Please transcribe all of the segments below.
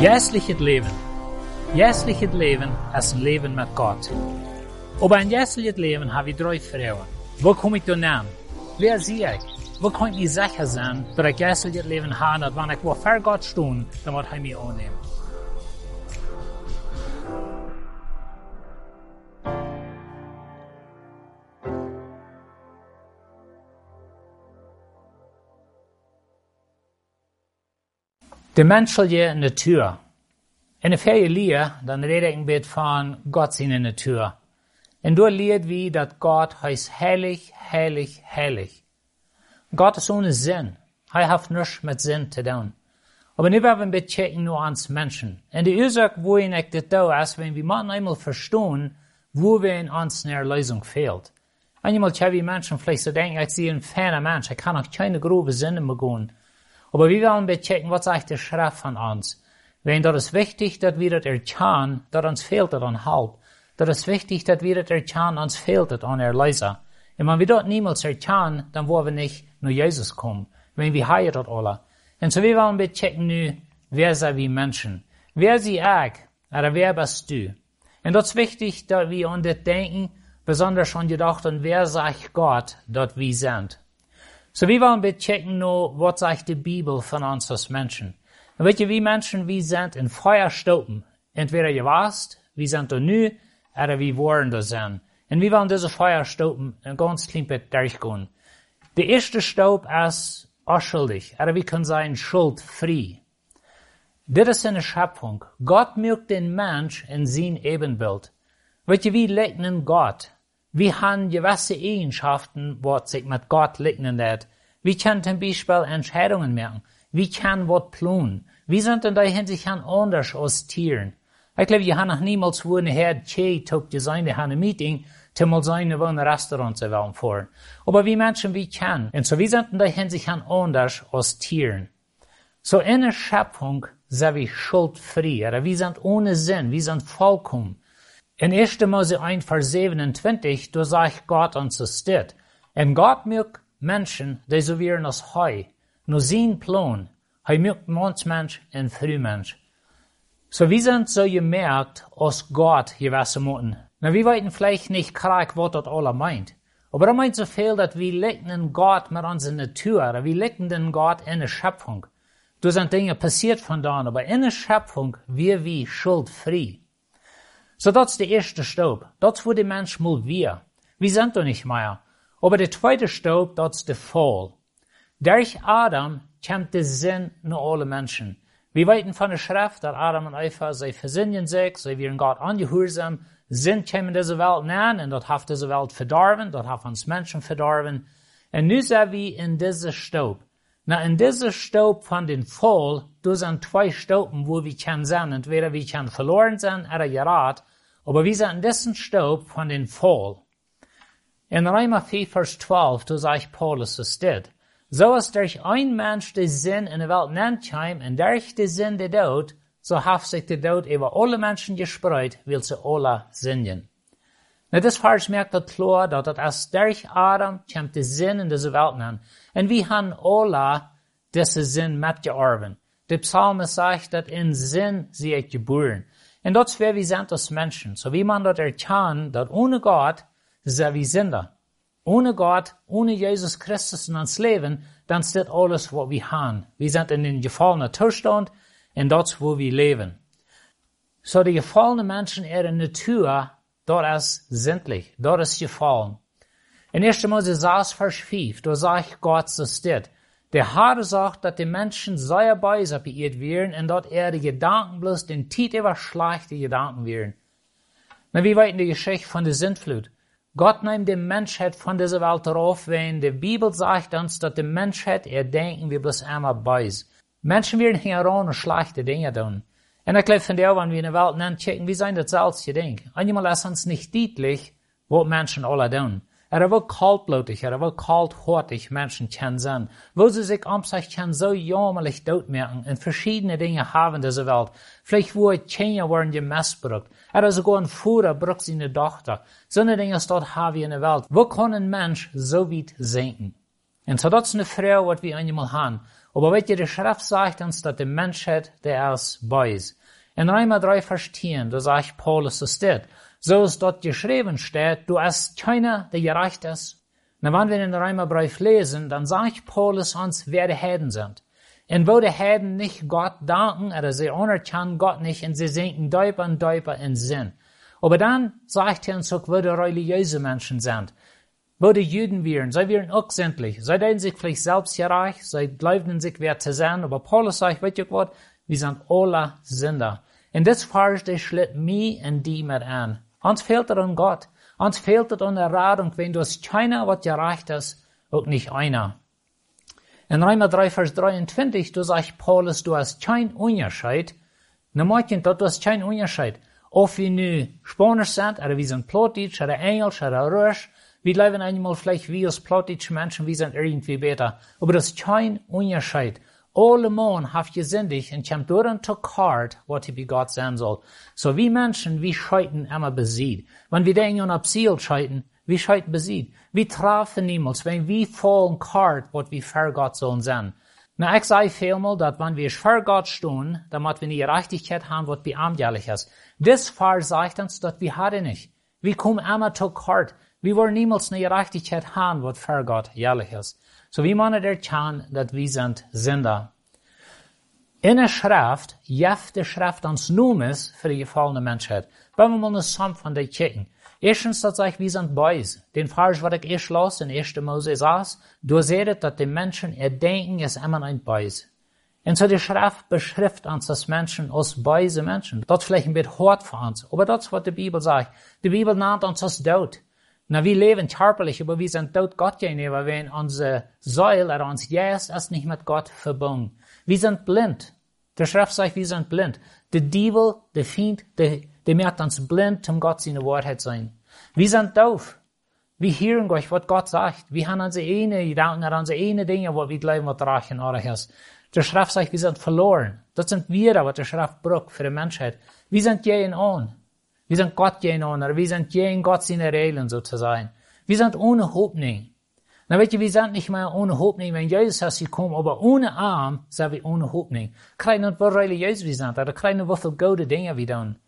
Jäsliches Leben. Jäsliches Leben ist ein Leben mit Gott. Aber ein jäsliches Leben habe ich drei Fragen. Wo komme ich da an? Wer sehe ich? Wo kann ich sicher sein, dass ich jäsliches Leben habe, und wenn ich wo vor Gott stehe, dann wird er mich annehmen. De menschelijke natuur. In de vrije leer, dan red ik een beetje van God zijn natuur. En door leert wie dat God is heilig, heilig, heilig. God is ohne zin. Hij heeft niets met zin te doen. Aber nu hebben we een beetje kijken naar ons mensen. En de oorzaak waarin ik dit doe, is wenn we moeten eenmaal verstaan, wo we in ons naar Lösung fehlt. Einmal habe ich Menschen vielleicht so denken, ich sehe ein feiner Mensch, ich kann auch keine grobe Sinne mehr gehen. Aber wir wollen bechecken, was sagt der Schrift von uns. Wenn das ist wichtig, dass wir das erkennen, dass uns fehlt das an Halt. Das ist wichtig, dass wir das erkennen, uns fehlt das an Erlöser. Und wenn wir das niemals erkennen, dann wollen wir nicht nur Jesus kommen. Wenn wir heilen das alle. Und so wir wollen bechecken nu, wer sind wir Menschen? Wer sie ich? Oder wer bist du? Und das ist wichtig, dass wir an das denken, besonders an gedacht, und wer sagt Gott, dass wir sind. So wir wollen bechecken nur, was sagt die Bibel von uns als Menschen. Und weet je, wie Menschen, wir sind in Feuer stoppen. Entweder je warst, wir sind da nu, oder wir wollen da sein. Und wir wollen diese Feuer stoppen und ganz klein bisschen durchgehen. Der erste Staub ist unschuldig, oder wir können sagen schuldfrei. Das ist eine Schöpfung. Gott mögt den Mensch in sein Ebenbild. Weet je, wie liegen Gott? Wir haben gewisse Eigenschaften, was sich mit Gott liegen hat. Wir können zum Beispiel Entscheidungen machen. Wir können was planen. Wir sind in der Hinsicht anders als Tieren. Ich glaube, wir haben noch niemals wo eine Tje tok design, die haben ein Meeting, zum mal sein, wo ein Restaurant zu wollen fahren. Aber wir Menschen, wir können. Und so wir sind in der Hinsicht anders als Tieren. So in der Schöpfung sind wir schuldfrei, oder wir sind ohne Sinn, wir sind vollkommen. In 1. Mose 1, Vers 27, da sagt Gott uns das steht. Und Gott mögt Menschen, die so wären als Heu, nur sein Plan. Er mögt Mensch und Frühmensch. So wir sind so gemerkt, als Gott gewesen müssen. Na, wir wollten vielleicht nicht krack, was das alle meint. Aber er meint so viel, dass wir liegen in Gott mit unserer Natur, wir liegen in Gott in der Schöpfung. Da sind Dinge passiert von da, aber in der Schöpfung, wir wie schuldfrei. So dat is de eerste stoop. Dat is voor de mens moet wir. Wir sind doch nicht mehr. Aber der zweite Stoop, dat is de Fall. Durch Adam kommt der Sinn nur alle Menschen. Wir weten von der Schrift, dass Adam und Eva, sie versinnen sich, sie werden Gott angehorsam, sind kommen in diese Welt näher, und dort hat diese Welt verdorben, dort hat uns Menschen verdorben. Und nu sind wir in dieser Staub. Na, in dieser Staub von den Fall, du sind zwei Stauben, wo wir können sein, entweder wir können verloren sein oder gerat, aber wir sind in diesem Staub von den Fall. In Römer 4, Vers 12, da sagt Paulus es steht, so ist durch ein Mensch der Sinn in der Welt nennt und durch den Sinn der Tod, so hat sich der Tod über alle Menschen gespreut, will sie alle sinnen. Na, das Vers merkt das klar, dass das erst durch Adam kommt der Sinn in dieser Welt an. Und wir haben alle diesen Sinn mitgearbeitet. Der Psalm sagt, dass in Sinn sie ich Und das wäre wir sind als Menschen. So wie man das erkennt, dass ohne Gott sind wir Sünder. Ohne Gott, ohne Jesus Christus in uns Leben, dann steht alles, was wir haben. Wir sind in den gefallenen Zustand, und das, wo wir leben. So die gefallenen Menschen, ihre Natur, dort ist sinnlich, dort ist gefallen. In 1. Mose 6, Vers 5, da sagt Gott, so steht, der Herr sagt, dass die Menschen sehr böse beirrt werden und dort ihre Gedanken bloß den Tiet über schlechte Gedanken werden. Na, wie weit in die Geschichte von der Sintflut? Gott nimmt die Menschheit von dieser Welt darauf, wenn die Bibel sagt uns, dass die Menschheit ihr Denken wie bloß einmal böse. Menschen werden hier und schlechte Dinge tun. Und ich glaube von der, wenn wir in der Welt nennen, checken, wie sein das selbst gedenkt. Einmal ist uns nicht deutlich, was Menschen alle tun. Er wil kaltblootig, er wil kalthortig Menschen kennen wo sie sich um sich kennen so jammerlich doodmerken in verschiedene Dinge haben dieser Welt. Vielleicht wo Kinder worden gemissbraucht. Er ist sogar ein Fuhrer, brucht seine Tochter. So eine Dinge dort haben wir in der Welt. Wo kann ein Mensch so weit senken? Und so das ist eine Frage, was wir einmal haben. Aber wat je, de Schrift sagt uns, dass die Menschheit, der ist bei ist. In Römer 3, Vers 10, da sagt Paulus, es steht, so ist dort geschrieben steht, du hast keiner, der gerecht ist. Na, wenn wir den Römerbrief lesen, dann sagt Paulus uns, wer die Heiden sind. Und wo die Heiden nicht Gott danken, oder sie anerkennen Gott nicht, und sie sinken däuper und däuper in Sinn. Aber dann sagt er uns auch, wo die religiöse Menschen sind. Wo die Juden wären, sie wären auch sämtlich. Sie denken sich vielleicht selbst gerecht, sie glauben sich wer zu sein, aber Paulus sagt, weißt du was, wir sind alle Sünder. Und das Vers, das schlägt mich und die mit an. Uns fehlt es an Gott. Uns fehlt es an der Radung, wenn du es keiner, was gereicht ist, auch nicht einer. In Römer 3, Vers 23, du sagst Paulus, du hast kein Unterscheid. Na, Mädchen, du hast kein Unterscheid. Ob wir nu Spanisch sind, oder wir sind Plotitsch, oder Englisch, oder Russisch, wir leben einmal vielleicht wie als Plotitsch Menschen, wir sind irgendwie besser. Aber das ist kein Unterscheid. Alle Mann haft gesündigt und kommt durch und kart, was wie Gott sein soll. So wie Menschen, wie scheiten immer besiegt. Wenn wir denken an Ziel scheiten, wie scheiten besiegt. Wir treffen niemals, wenn wir vollen kart, was wir für Gott sollen sein. Na, ich sage vielmal, dass wenn wir für Gott stehen, damit wir die Gerechtigkeit haben, was wir armjährlich ist. Das Fall sagt uns, dass wir haben nicht. Wir kommen immer zu kart. Wir wollen niemals haben, was für Gott jährlich ist. So wie man erkennen, dass wir sind Sünder. In der Schrift, jeft de Schrift ons noemes für die gefallene Menschheit. Wenn wir mal eine Samen von der kicken. Erstens, dat sagt, wir sind Boys. Den Vers, was ich erst las in 1. Mose saß, du seht, dass die Menschen erdenken, es immer ein Boys. Und so die Schrift beschrift uns als Menschen als beise Menschen. Das vielleicht ein bisschen hart für uns, aber das ist, was die Bibel sagt. Die Bibel nennt uns als Tod. Na, wir leben körperlich, aber wir sind tot Gott gegenüber, wenn unsere Säule oder uns Geist ist nicht mit Gott verbunden. Wir sind blind. Der Schrift sagt, wir sind blind. Der Diebel, der Feind, der, der macht uns blind, um Gott seine Wahrheit sein. Wir sind doof. Wir hören euch, was Gott sagt. Wir haben unsere eine Gedanken, unsere eine Dinge, was wir glauben, was reich in Ordnung ist. Der Schrift sagt, wir sind verloren. Das sind wir, was der Schrift braucht für die Menschheit. Wir sind jeden an. Wir sind Gott gegeneinander. Wir sind gegen Gott seine Regeln sozusagen. Wir sind ohne Hoffnung. Na, weet je, wir sind nicht mehr ohne Hoffnung, wenn Jesus ist gekommen, aber ohne Arm sind wir ohne Hoffnung. Kijk niet wat religieus wir sind, oder wat veel gute Dinge wir tun.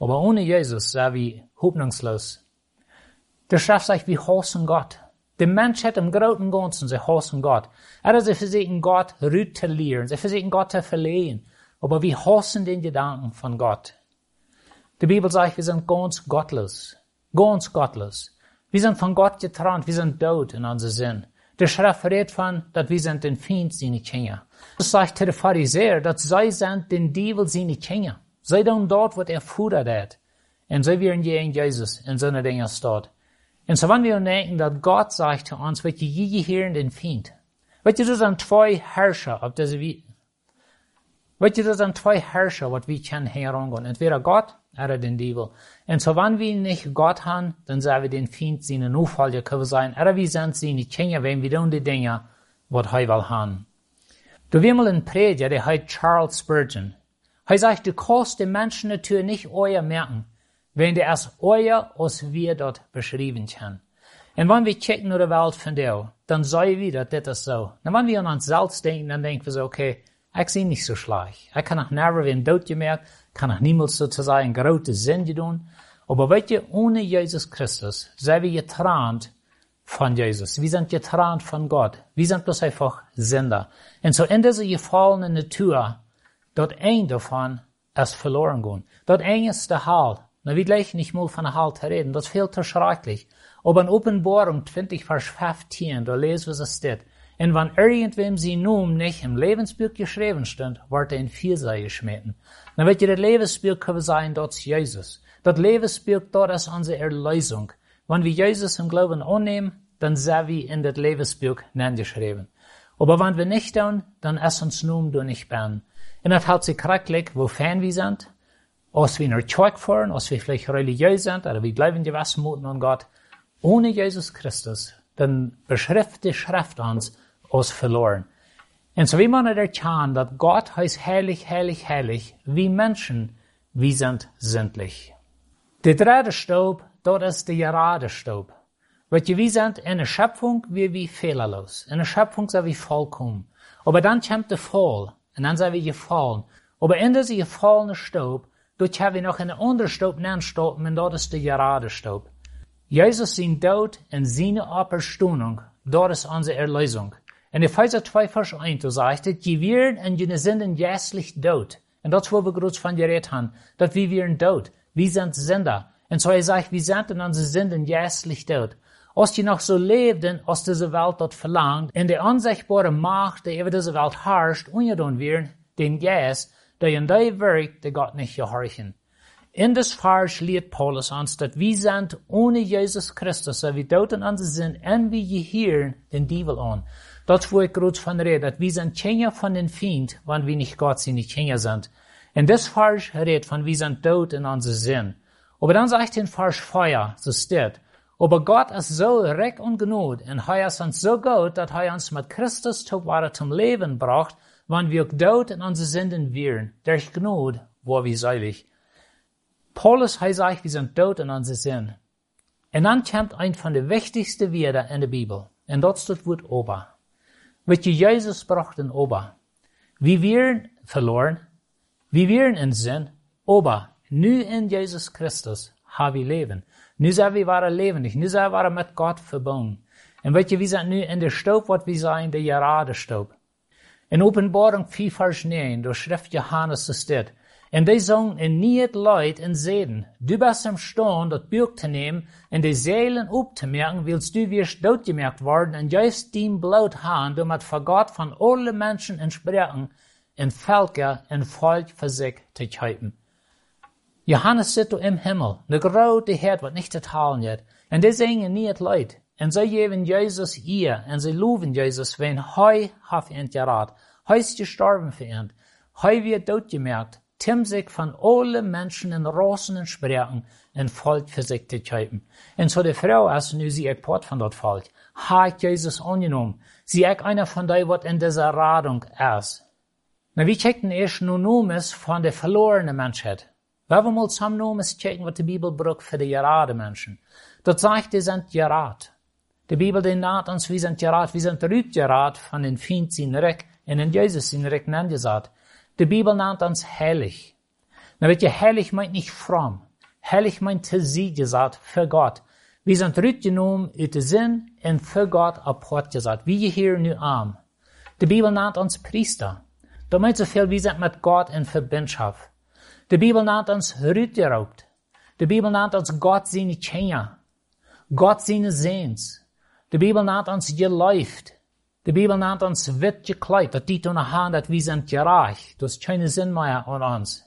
Aber ohne Jesus sind wir hoffnungslos. Der Schrift sagt, wir hassen Gott. Der Mensch hat im großen Ganzen, sie hassen Gott. Er sie versuchen Gott lehren, sie versuchen Gott zu verlehen. Aber wir hassen den Gedanken von Gott. Die Bibel sagt, wir sind ganz gottlos. Ganz gottlos. Wir sind von Gott getrennt, wir sind tot in unserem Sinn. Der Schrift redet von, dass wir sind den Feind seine Kinder. Das sagt der Pharisäer, dass sie sind den Teufel seine Kinder. Sie tun dort, was er fordert hat. Und sie werden gegen Jesus in so einer Dinge steht. Und so wenn wir denken, dass Gott sagt zu uns, wird je hier den Feind. Weißt du, das sind zwei Herrscher auf dieser Welt. Weißt du, das sind zwei Herrscher, was wir können herangehen. Entweder Gott oder den Teufel. Und so wenn wir nicht Gott haben, dann sind wir den Feind seine Nachfolger können sein. Oder wir sind seine Kinder, wenn wir tun die Dinge, was er will haben. Du wirst mal ein Prediger, der heißt Charles Spurgeon. Er sagt, du kannst den Menschen natürlich nicht euer merken, wenn der es euer, als wir dort beschrieben können. Und wenn wir checken in der Welt von dir, dann wir, dass das ist so. Und wenn wir an uns selbst denken, dann denken wir so, okay, ich sehe nicht so schlecht. Ich kann auch never werden Tod gemerkt, kann auch niemals sozusagen große Sünde tun. Aber weißt du, ohne Jesus Christus sind wir getrennt von Jesus. Wir sind getrennt von Gott. Wir sind bloß einfach Sünder. Und so in dieser gefallenen Natur, dort ein davon ist verloren gegangen. Dort ein ist der Halt. Na, wir gleich nicht mal von der Halt reden. Das fehlt schrecklich. Aber in Offenbarung 20, Vers 15, da lesen wir es steht. Und wenn irgendwem sie nun nicht im Lebensbuch geschrieben stand, wird er in Viersei geschmeten. Dann wird ihr Lebensbuch können sein, dort ist Jesus. Das Lebensbuch dort ist unsere Erlösung. Wenn wir Jesus im Glauben annehmen, dann sind wir in das Lebensbuch geschrieben. Aber wenn wir nicht tun, dann ist uns nun du nicht ben. Und das hat sich schrecklich, wofern wir sind, als wir in der Kirche fahren, als wir vielleicht religiös sind, oder wir glauben gewissen Muten an Gott, ohne Jesus Christus, dann beschrift die Schrift uns als verloren. Und so wie man erkennen, dass Gott heißt herrlich, herrlich, herrlich, wie Menschen, wie sind sündlich. Der dritte Staub, dort ist der gerade Staub. Weet je, sind in der Schöpfung wie wir fehlerlos. In der Schöpfung sind wir vollkommen. Aber dann kommt der Fall. Und dann sind wir gefallen. Aber in dieser gefallenen Staub, dort haben wir noch einen anderen Staub nachstoppen, und dort ist der gerade Staub. Jesus sein Tod und seine Auferstehung, dort ist unsere Erlösung. In Epheser 2, Vers 1, da sagt es, die werden und die sind jässlich tot. Und das, wo wir gerade von geredet haben, dass wir werden tot. Wir sind Sünder. Und so er sagt, wir sind in unsere Sünden jässlich tot. Als die noch so lebten, als diese Welt dat verlangt, in de onzichtbare Macht, die über diese Welt herrscht, ungedaan werden, den Geist, der in die werkt, der Gott nicht gehorchen. In des Vers lehrt Paulus uns, dass wir sind ohne Jesus Christus, so wie dort in uns sind, und wir gehören den Teufel an. Das, wo ich gerade von rede, dass wir sind Kinder von den wir nicht Gott sind, nicht Kinder sind. In des Vers redet von, wir sind tot in unser Sinn. Aber dann sagt in Vers Feuer, so steht, aber Gott ist so recht und genug und er ist uns so gut, dass er uns mit Christus Togware zum Leben braucht, wenn wir dort in unsere Sünden wären. Durch Gnade wo wir seilig. Paulus heißt euch, wir sind tot in unsere Sünden. Und dann kommt ein von den wichtigsten Wörtern in der Bibel. Und dort steht Wort Ober. Je Jesus braucht in Ober. Wir wären verloren. Wir wären in Sinn. Ober. Nu in Jesus Christus haben wir Leben. Nu zijn we waren levendig. Nu zijn we met God verbonden. En weet je, we zijn nu in de stoop wat we zijn, de stoop. In Openbaring 4 vers 9, door schrift Johannes dit. En die zongen in niet Leid en zeden. Du bist im Sturm, dat Buch te nehmen, en de Seelen op te du wirst doodgemerkt worden, en juist dien bloot haan, du met vergat van alle Menschen en spreken, en Völker en Volk für sich te kuipen. Johannes zit im Himmel, de grote Herd wat niet te talen jet. En die zingen niet het leid. En zij geven Jezus eer, en zij loven Jezus, wenn hij haf ent gerad. Hij is gestorben für ent. Hij wird doodgemerkt, tim sich von alle Menschen in Rossen und Sprachen en für zu kaufen. En so die Frau, als nu sie ek Port von dort Volk, hat Jesus angenommen. Sie ek einer von die, wat in dieser Radung ist. Na, wie checken erst nun Numes von der verlorenen Menschheit. We hebben mal samen nog eens kijken wat de Bijbel brukt voor de gerade mensen. Dat zegt, die zijn gerad. De Bijbel die naht ons, wie zijn gerad, wie zijn uitgerad van den Feind zijn Reck en in Jesus zijn Reck nennt gesagt. De Bijbel nennt ons heilig. Na weet je, heilig meint nicht fromm. Heilig meint te sie gesagt, für Gott. Wir sind zurückgenommen uit de zin en für Gott apart gesagt. Wie je hier nu arm. De Bijbel nennt ons Priester. Dat meint so viel, wir sind mit Gott in Verbindschaft. De Bibel nennt uns Rüteraubt. De Bibel nennt uns Gott seine Kinder. Gott seine Sehns. De Bibel nennt uns geläuft. De Bibel nennt uns wit gekleid. Dat dit ohne Hand, dat wir sind gereich. Das ist keine Sinn mehr an uns.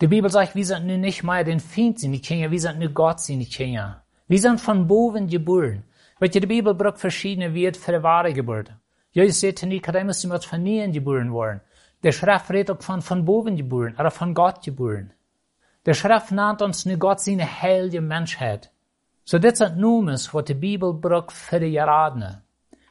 Die Bibel sagt, wir sind nun nicht mehr den Feind seine Kinder, wir sind nur Gott seine Kinder. Wir sind von boven geboren. Weil die Bibel braucht verschiedene Werte für die wahre Geburt. Jesus sagt, Nikodemus, du musst von nie geboren worden. Der Schrift redet auch von von boven geboren, oder von Gott geboren. Der Schrift nennt uns nu Gott seine heilige Menschheit. So dit sind Numes, wat die Bibel braucht für die Geradene.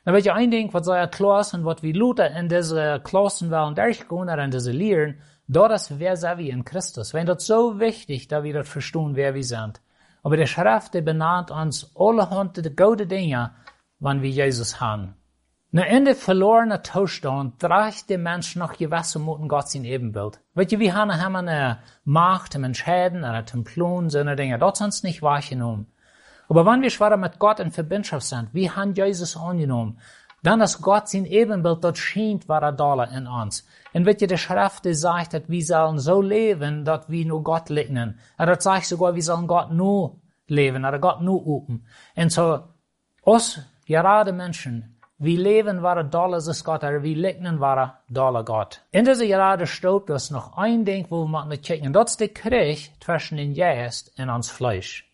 Dan weet je een ding wat zij klassen, wat we Luther in deze klassen willen durchgehen oder in diese Lehren, dat is wer sind wir in Christus. Wenn das so wichtig, dass wir das verstehen, wer wir sind. Aber der Schrift, der benannt uns Hunde gute Dinge, wann wir Jesus haben. Na in de verlorene toestand draagt de mens nog gewisse moeten God zijn evenbeeld. Weet je, we hebben hem een Macht, een Entscheiden, een Templon, so eine Dinge. Dat sind nicht wahrgenommen. Aber wenn wir schwer mit Gott in Verbindschaft sind, wir haben Jesus angenommen, dann ist Gott sein Ebenbild, das scheint war er da in uns. Und wird die Schrift die sagt, dass wir sollen so leben, dass wir nur Gott liegnen. Und das sagt sogar, wir sollen Gott nur leben, oder Gott nur üben. Und so, uns, gerade Menschen, wie leven waren dollar is Gott, er wie lignen waren dollar Gott. In deze jaren stoot dus nog een ding wo we moeten kijken. En dat is de Krieg zwischen den Geist en ons Fleisch.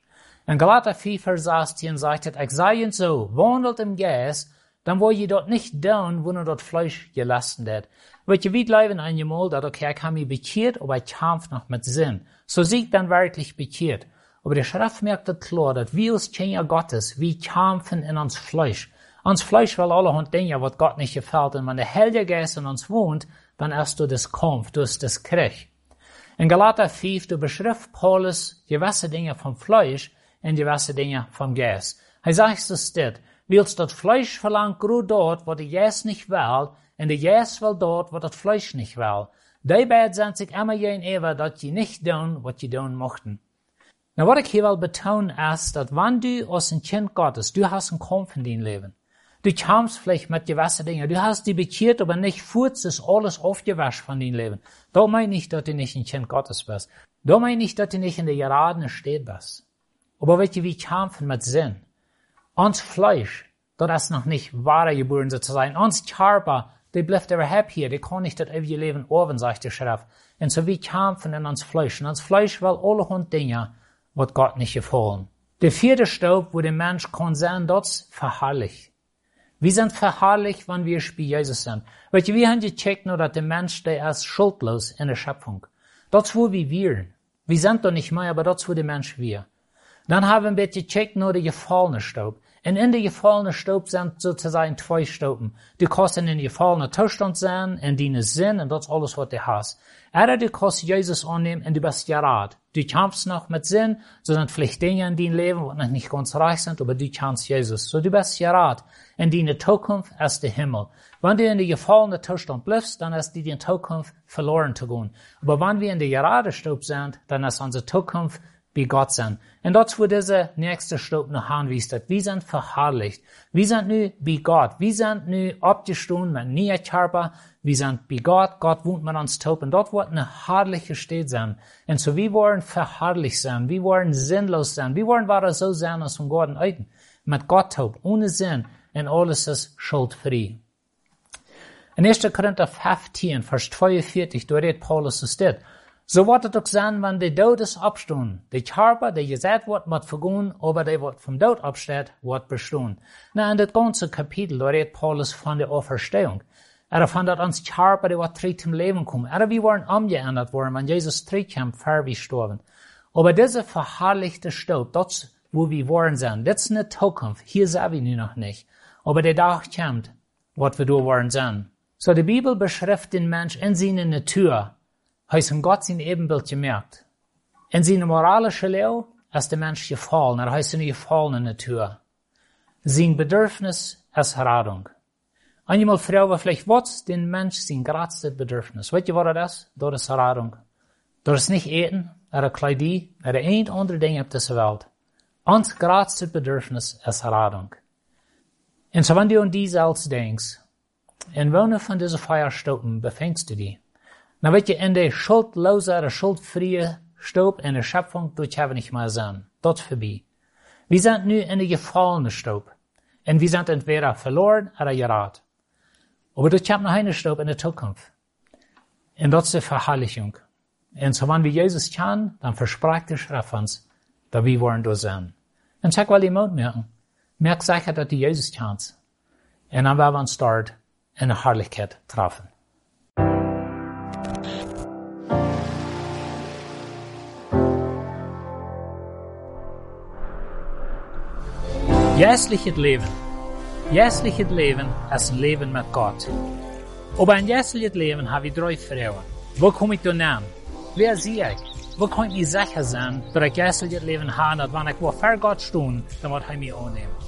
In Galater 4, Vers 16 sagt het, ik zei je zo, wandelt im Geist, dann wo je dort nicht down, wo nur dort Fleisch gelassen hat. Weet je, wie leben einmal, dat okay, ich habe mich bekehrt, aber ich kämpfe noch mit Sinn. So sieht dann wirklich bekehrt. Aber die Schrift merkt het klar, dat wir als Kinder Gottes, wir kämpfen in uns Fleisch. Ons Fleisch will allerhand Dinge, was Gott nicht gefällt. Und wenn der Heilige Geist in uns wohnt, dann erst du das Kampf, du hast das Krieg. In Galater 5, du beschrift Paulus gewisse Dinge vom Fleisch und gewisse Dinge vom Geist. Er sagt es dit, willst das Fleisch verlangt gut dort, wo der Geist nicht will, und der Geist will dort, wo das Fleisch nicht will. Die beiden sind sich immer jen ever, dass je nicht tun, was je tun mochten. Na, wat ik hier wil betonen is, dat wanneer du als een kind Gottes, du hast einen Kampf in dein Leben. Du kamst vielleicht mit gewissen Dingen, du hast die bekehrt, aber nicht furzt ist alles aufgewascht von deinem Leben. Da meine ich, dass du nicht ein Kind Gottes bist. Da meine ich, dass du nicht in der geradenen Steht bist. Aber weißt du, wie kämpfen mit Sinn? Uns Fleisch, das ist noch nicht wahre geboren sozusagen. Uns Körper, die bleibt überhaupt hier, die kann nicht das ewige Leben oben, sagt die Schrift. Und so wie kämpfen in uns Fleisch. Und uns Fleisch will alle Hund Dinge, wat Gott nicht gefallen. Der vierte Staub, wo der Mensch kann sein, das verherrlicht. Wir sind verherrlicht, wenn wir bei Jesus sind. Weil wir haben gecheckt, nur, dass der Mensch, der ist schuldlos in der Schöpfung. Das wo wir wir. Wir sind doch nicht mehr, aber das wo der Mensch wir. Dann haben wir gecheckt, nur der gefallene Staub. Und in der gefallene Staub sind sozusagen zwei Stauben. Du kannst in den gefallenen Zustand sein, in deinen Sinn, und das ist alles, was du hast. Oder du kannst Jesus annehmen, und du bist gerad. Du kämpfst noch mit Sinn, so sind vielleicht Dinge in deinem Leben, die noch nicht ganz reich sind, aber du kannst Jesus. So du bist gerad. In deine Zukunft ist der Himmel. Wenn du in der gefallenen Zustand bleibst, dann ist die Zukunft verloren zu gehen. Aber wenn wir in der gerade Staub sind, dann ist unsere Zukunft wie Gott sind. Und dort, wo dieser nächste Stub noch anwiest, wir sind verherrlicht. Wir sind nu wie Gott. Wir sind nu mit nie Körper. Wir sind wie Gott. Gott wohnt mit uns taub. Und dort wird eine herrliche Stadt sein. Und so wir wollen verherrlicht sein. Wir wollen sinnlos sein. Wir wollen weiter so sein, als von Gott Eiten. Mit Gott taub, ohne Sinn. Und alles ist schuldfrei. In 1. Korinther 15, Vers 42, da redet Paulus es dit. So wordt het ook zijn, wenn de dood is opstaan. De Körper, der gezet wordt, moet vergaan, aber der wordt vom dood opstaat, wordt bestaan. Na, in dit ganze Kapitel, redet Paulus von der Auferstehung. Er von dat ons Körper, der wordt terug zum Leben kommen. Er wie waren umgeändert worden, wenn Jesus zurückkam, vor wie gestorben. Aber diese verherrlichte Staub, das, wo wir waren sind, das ist eine Zukunft. Hier sind wir noch nicht. Aber der Tag kommt, was wir da waren sind. So, die Bibel beschreibt den Mensch in seiner Natur, heißen Gott sein Ebenbild gemerkt. In seiner moralischen Lehre ist der Mensch gefallen, er heißt eine gefallene Natur. Sein Bedürfnis ist Radung. Einmal fragen vielleicht, was den Mensch sein größtes Bedürfnis? Weißt ihr, was das ist? Das ist Radung. Das ist nicht Eten, oder Kleidie, oder ein andere Ding auf dieser Welt. Uns größtes Bedürfnis ist Radung. Und so wenn du an dies als denkst, in welcher von diesen Feierstunden befindest du dich? Nou weet je, in de schuldloze, de schuldvrije stoop in de Schöpfung, dort haben nicht mal sein. Dort vorbei. Wir sind nu in der gefallenen Staub. Und wir sind entweder verloren oder gerat. Aber dort haben noch eine Staub in der Zukunft. Und dort ist die Verherrlichung. Und so wenn wir Jesus kennen, dann verspricht die Schrift uns, dass wir wollen dort sein. Und sag mal die Mut merken. Merk sicher, dass du Jesus kennst. Und dann werden wir uns dort in der Herrlichkeit treffen. Jässliches Leben. Jässliches Leben ist ein Leben mit Gott. Aber ein jässliches Leben habe ich drei Fragen. Wo komme ich da nehmen? Wer sehe ich? Wo kann ich sicher sein, dass ich jässliches Leben habe, und wenn ich wo vor Gott stehe, dann wird er mich annehmen?